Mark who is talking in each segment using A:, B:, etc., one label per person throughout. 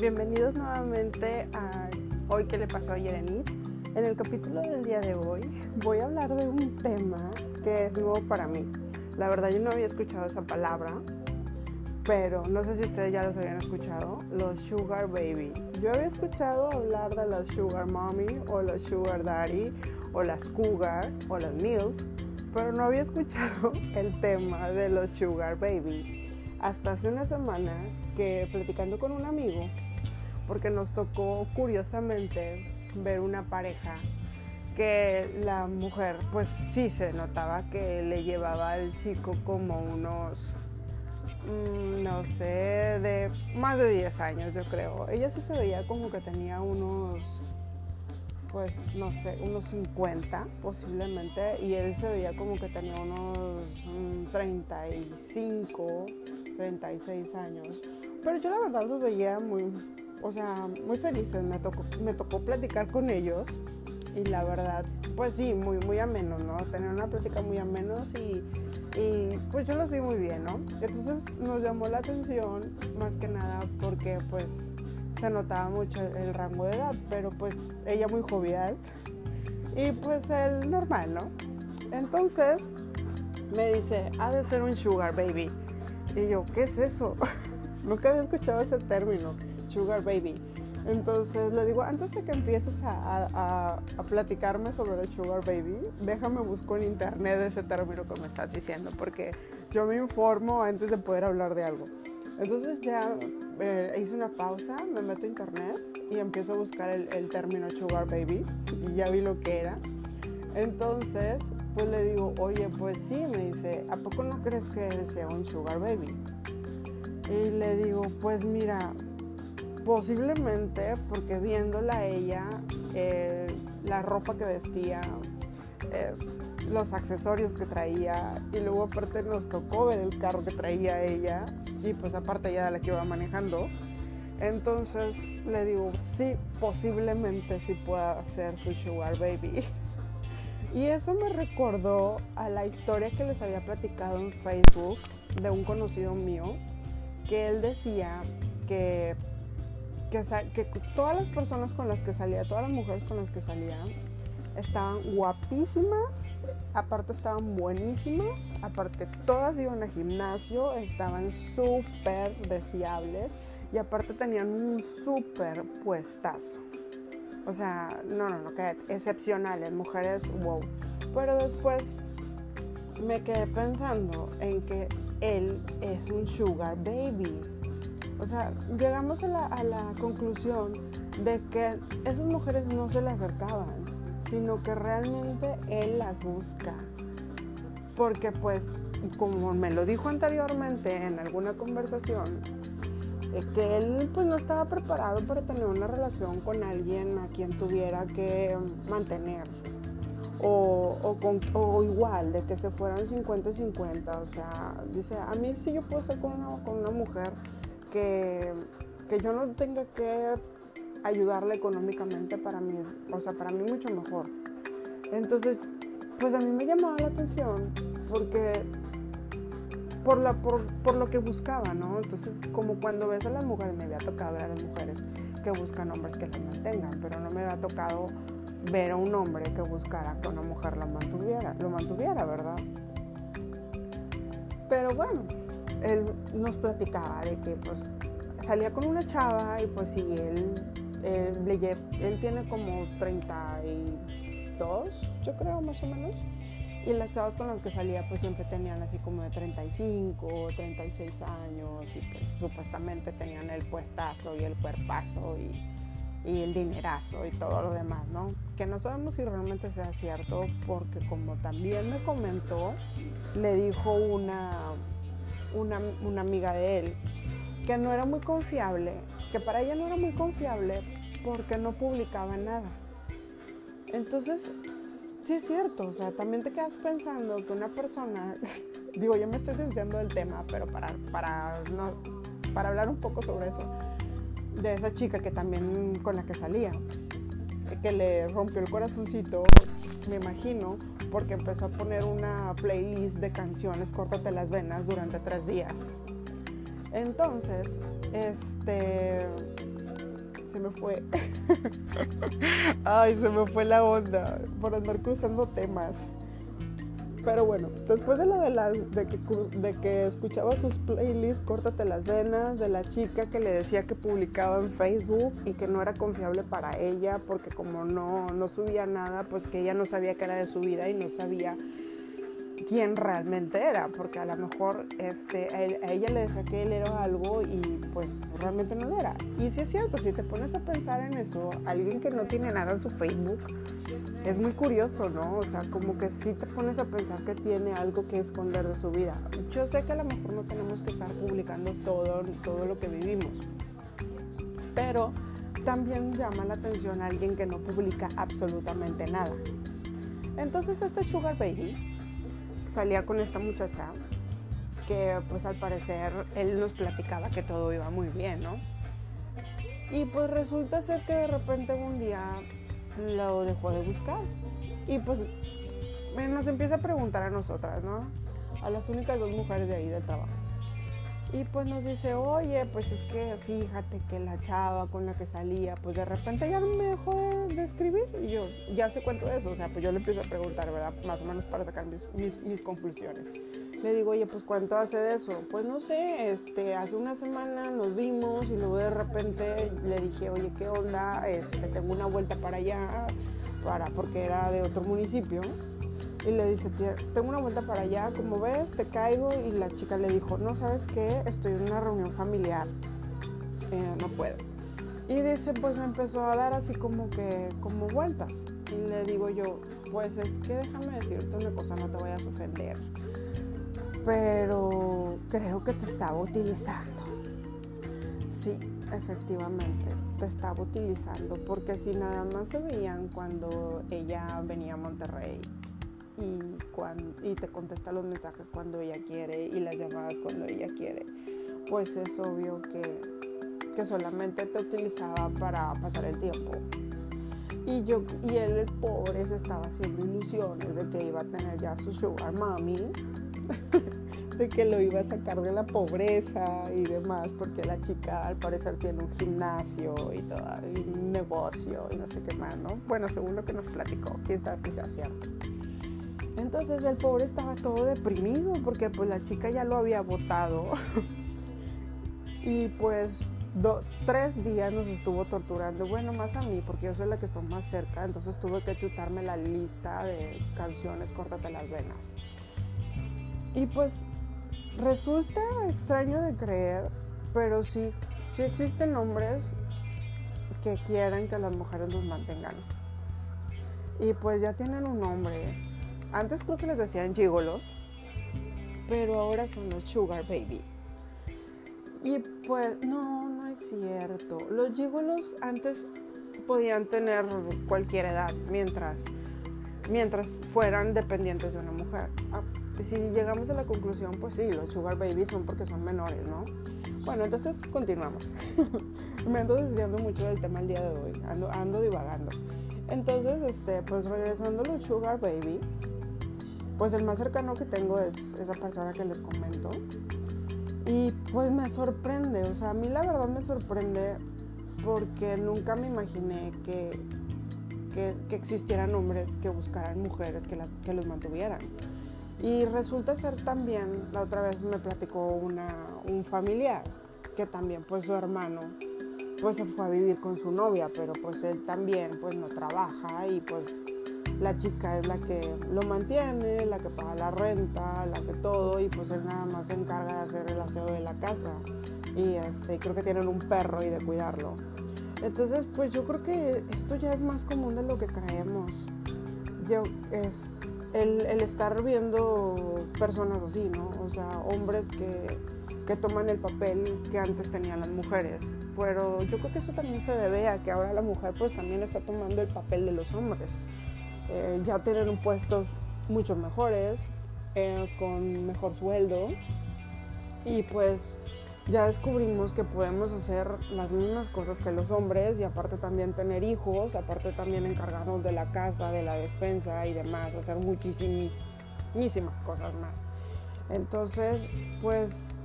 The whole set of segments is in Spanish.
A: Bienvenidos nuevamente a Hoy que le pasó a Yerenit. En el capítulo del día de hoy voy a hablar de un tema que es nuevo para mí. La verdad yo no había escuchado esa palabra, pero no sé si ustedes ya los habían escuchado, los sugar baby. Yo había escuchado hablar de los sugar mommy o los sugar daddy o las cougar o las mills, pero no había escuchado el tema de los sugar baby hasta hace una semana que platicando con un amigo, porque nos tocó curiosamente ver una pareja que la mujer pues sí se notaba que le llevaba al chico como unos, mm, no sé, de más de 10 años yo creo. Ella sí se veía como que tenía unos, pues no sé, unos 50 posiblemente y él se veía como que tenía unos 35 36 años. Pero yo la verdad los veía muy, o sea, muy felices. Me tocó, me tocó platicar con ellos y la verdad, pues sí, muy, muy ameno, ¿no? Tener una plática muy amenos y, y pues yo los vi muy bien, ¿no? Entonces nos llamó la atención más que nada porque pues se notaba mucho el, rango de edad, pero pues ella muy jovial y pues el normal, ¿no? Entonces me dice, ha de ser un sugar baby. Y yo, ¿qué es eso? Nunca había escuchado ese término, sugar baby. Entonces le digo, antes de que empieces a, platicarme sobre el sugar baby, déjame buscar en internet ese término que me estás diciendo, porque yo me informo antes de poder hablar de algo. Entonces ya eh, hice una pausa, me meto a internet y empiezo a buscar el, el término sugar baby y ya vi lo que era. Entonces pues le digo, oye, pues sí, me dice, ¿a poco no crees que él sea un sugar baby? Y le digo, pues mira, posiblemente porque viéndola a ella, eh, la ropa que vestía, eh, los accesorios que traía, y luego aparte nos tocó ver el carro que traía ella, y pues aparte ella era la que iba manejando. Entonces le digo, sí, posiblemente sí pueda ser su sugar baby. Y eso me recordó a la historia que les había platicado en Facebook de un conocido mío, que él decía que, que, todas las personas con las que salía, todas las mujeres con las que salía, estaban guapísimas, aparte estaban buenísimas, aparte todas iban al gimnasio, estaban súper deseables y aparte tenían un súper puestazo. O sea, no, no, no, que excepcionales, mujeres, wow. Pero después me quedé pensando en que él es un sugar baby. O sea, llegamos a la, a la conclusión de que esas mujeres no se le acercaban, sino que realmente él las busca. Porque pues, como me lo dijo anteriormente en alguna conversación, eh, que él pues no estaba preparado para tener una relación con alguien a quien tuviera que mantener. O, o, igual, de que se fueran 50-50. O sea, dice, a mí sí yo puedo estar con una, con una mujer que, que yo no tenga que ayudarle económicamente para mí, o sea, para mí mucho mejor. Entonces, pues a mí me llamaba la atención porque por, la, por, por, lo que buscaba, ¿no? Entonces, como cuando ves a las mujeres, me había tocado ver a las mujeres que buscan hombres que las mantengan, pero no me había tocado ver a un hombre que buscara que una mujer lo mantuviera, lo mantuviera, ¿verdad? Pero bueno, él nos platicaba de que pues salía con una chava y pues sí, él, él, él tiene como 32, yo creo más o menos y las chavas con las que salía pues siempre tenían así como de 35, 36 años y pues supuestamente tenían el puestazo y el cuerpazo y, y el dinerazo y todo lo demás, ¿no? Que no sabemos si realmente sea cierto porque como también me comentó, le dijo una, una, amiga de él que no era muy confiable, que para ella no era muy confiable porque no publicaba nada. Entonces sí es cierto, o sea, también te quedas pensando que una persona, digo, yo me estoy desviando del tema, pero para, para, no, para hablar un poco sobre eso, de esa chica que también con la que salía, que le rompió el corazoncito, me imagino, porque empezó a poner una playlist de canciones, córtate las venas, durante tres días. Entonces, este, se me fue. Ay, se me fue la onda por andar cruzando temas. Pero bueno, después de lo de, las, de, que, de que escuchaba sus playlists, Córtate las venas, de la chica que le decía que publicaba en Facebook y que no era confiable para ella porque como no, no subía nada, pues que ella no sabía qué era de su vida y no sabía quién realmente era, porque a lo mejor este, a, ella le decía que él era algo y pues realmente no lo era. Y si es cierto, si te pones a pensar en eso, alguien que no tiene nada en su Facebook, es muy curioso, ¿no? O sea, como que si te pones a pensar que tiene algo que esconder de su vida. Yo sé que a lo mejor no tenemos que estar publicando todo, todo lo que vivimos, pero también llama la atención a alguien que no publica absolutamente nada. Entonces este Sugar Baby salía con esta muchacha que pues al parecer él nos platicaba que todo iba muy bien, ¿no? Y pues resulta ser que de repente un día lo dejó de buscar. Y pues nos empieza a preguntar a nosotras, ¿no? A las únicas dos mujeres de ahí del trabajo. Y pues nos dice, oye, pues es que fíjate que la chava con la que salía, pues de repente ya no me dejó de, escribir. Y yo, ya sé cuento de eso, o sea, pues yo le empiezo a preguntar, ¿verdad? Más o menos para sacar mis, mis, conclusiones. Le digo, oye, pues ¿cuánto hace de eso? Pues no sé, este, hace una semana nos vimos y luego de repente le dije, oye, ¿qué onda? Este, tengo una vuelta para allá, para, porque era de otro municipio y le dice, tengo una vuelta para allá, como ves, te caigo. Y la chica le dijo, no sabes qué, estoy en una reunión familiar, eh, no puedo. Y dice, pues me empezó a dar así como que, como vueltas. Y le digo yo, pues es que déjame decirte una cosa, no te vayas a ofender. Pero creo que te estaba utilizando. Sí, efectivamente, te estaba utilizando. Porque si nada más se veían cuando ella venía a Monterrey y, cuando, y te contesta los mensajes cuando ella quiere y las llamadas cuando ella quiere, pues es obvio que, que solamente te utilizaba para pasar el tiempo. Y, yo, y él, el pobre, se estaba haciendo ilusiones de que iba a tener ya su sugar mommy, de que lo iba a sacar de la pobreza y demás, porque la chica al parecer tiene un gimnasio y, todo, y un negocio y no sé qué más, ¿no? Bueno, según lo que nos platicó, quién sabe si sea cierto. Entonces el pobre estaba todo deprimido porque pues la chica ya lo había votado. y pues tres días nos estuvo torturando, bueno, más a mí, porque yo soy la que estoy más cerca, entonces tuve que chutarme la lista de canciones, córtate las venas. Y pues resulta extraño de creer, pero sí, sí existen hombres que quieren que las mujeres los mantengan. Y pues ya tienen un nombre, antes creo que les decían gigolos, pero ahora son los sugar baby. Y pues no, no es cierto. Los gigolos antes podían tener cualquier edad mientras, mientras fueran dependientes de una mujer. Ah, si llegamos a la conclusión, pues sí, los sugar baby son porque son menores, ¿no? Bueno, entonces continuamos. Me ando desviando mucho del tema el día de hoy, ando, ando divagando. Entonces, este, pues regresando a los sugar baby, pues el más cercano que tengo es esa persona que les comento. Y pues me sorprende, o sea, a mí la verdad me sorprende porque nunca me imaginé que, que, existieran hombres que buscaran mujeres que, que los mantuvieran. Y resulta ser también, la otra vez me platicó una, un familiar que también pues su hermano pues se fue a vivir con su novia, pero pues él también pues no trabaja y pues la chica es la que lo mantiene, la que paga la renta, la que todo, y pues él nada más se encarga de hacer el aseo de la casa. Y este, creo que tienen un perro y de cuidarlo. Entonces, pues yo creo que esto ya es más común de lo que creemos. Yo, es el, el estar viendo personas así, ¿no? O sea, hombres que, que toman el papel que antes tenían las mujeres. Pero yo creo que eso también se debe a que ahora la mujer pues también está tomando el papel de los hombres. Eh, ya tienen puestos mucho mejores, eh, con mejor sueldo y pues ya descubrimos que podemos hacer las mismas cosas que los hombres y aparte también tener hijos, aparte también encargarnos de la casa, de la despensa y demás, hacer muchísimas cosas más. Entonces, pues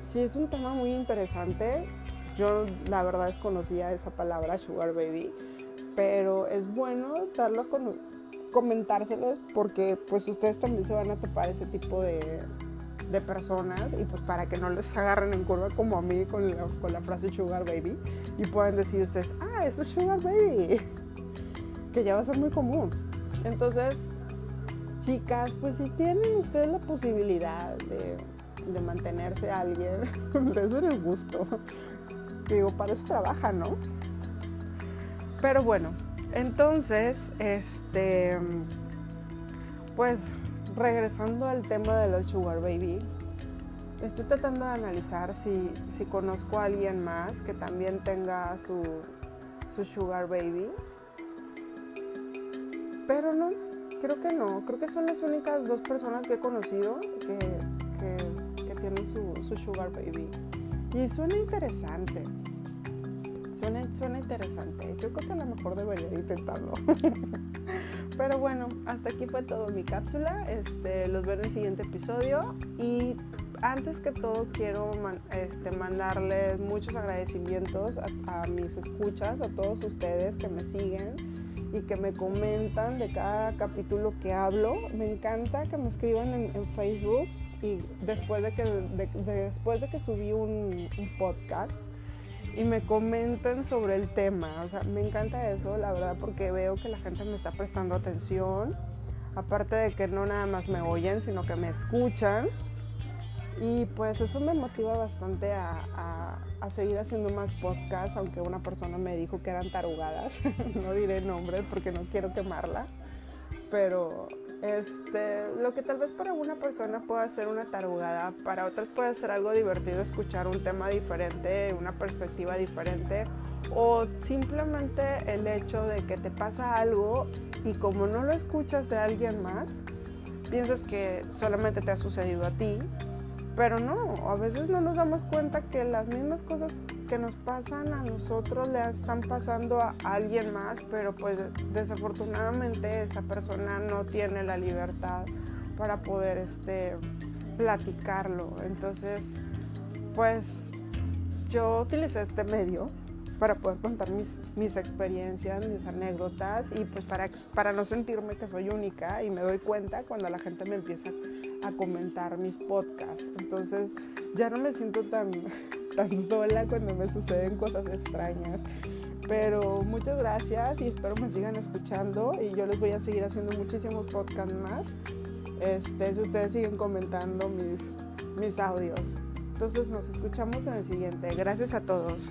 A: sí es un tema muy interesante, Yo la verdad desconocía esa palabra sugar baby, pero es bueno darlo a comentárselos porque pues ustedes también se van a topar ese tipo de, de personas y pues para que no les agarren en curva como a mí con la, con la frase sugar baby y puedan decir ustedes, ah, eso es sugar baby, que ya va a ser muy común. Entonces, chicas, pues si tienen ustedes la posibilidad de, de mantenerse a alguien, de ser el gusto. Digo, para eso trabaja, ¿no? Pero bueno, entonces, este, pues regresando al tema de los sugar baby, estoy tratando de analizar si, si conozco a alguien más que también tenga su, su sugar baby. Pero no, creo que no. Creo que son las únicas dos personas que he conocido que, que, tienen su, su, sugar baby. Y suena interesante. Suena, suena interesante. Yo creo que a lo mejor debería intentarlo. Pero bueno, hasta aquí fue todo mi cápsula. Este, los veo en el siguiente episodio. Y antes que todo quiero este, mandarles muchos agradecimientos a, mis escuchas, a todos ustedes que me siguen y que me comentan de cada capítulo que hablo. Me encanta que me escriban en, Facebook y después de que, después de que subí un, un podcast y me comenten sobre el tema. O sea, me encanta eso, la verdad, porque veo que la gente me está prestando atención. Aparte de que no nada más me oyen, sino que me escuchan. Y pues eso me motiva bastante a, a, seguir haciendo más podcasts, aunque una persona me dijo que eran tarugadas. no diré nombre porque no quiero quemarla. Pero este, lo que tal vez para una persona pueda ser una tarugada, para otras puede ser algo divertido escuchar un tema diferente, una perspectiva diferente, o simplemente el hecho de que te pasa algo y como no lo escuchas de alguien más, piensas que solamente te ha sucedido a ti pero no, a veces no nos damos cuenta que las mismas cosas que nos pasan a nosotros le están pasando a alguien más, pero pues desafortunadamente esa persona no tiene la libertad para poder este, platicarlo. Entonces, pues yo utilicé este medio para poder contar mis, mis experiencias, mis anécdotas y pues para, para no sentirme que soy única y me doy cuenta cuando la gente me empieza a comentar mis podcasts. Entonces ya no me siento tan, tan sola cuando me suceden cosas extrañas. Pero muchas gracias y espero me sigan escuchando y yo les voy a seguir haciendo muchísimos podcasts más. Este, si ustedes siguen comentando mis, mis audios. Entonces nos escuchamos en el siguiente. Gracias a todos.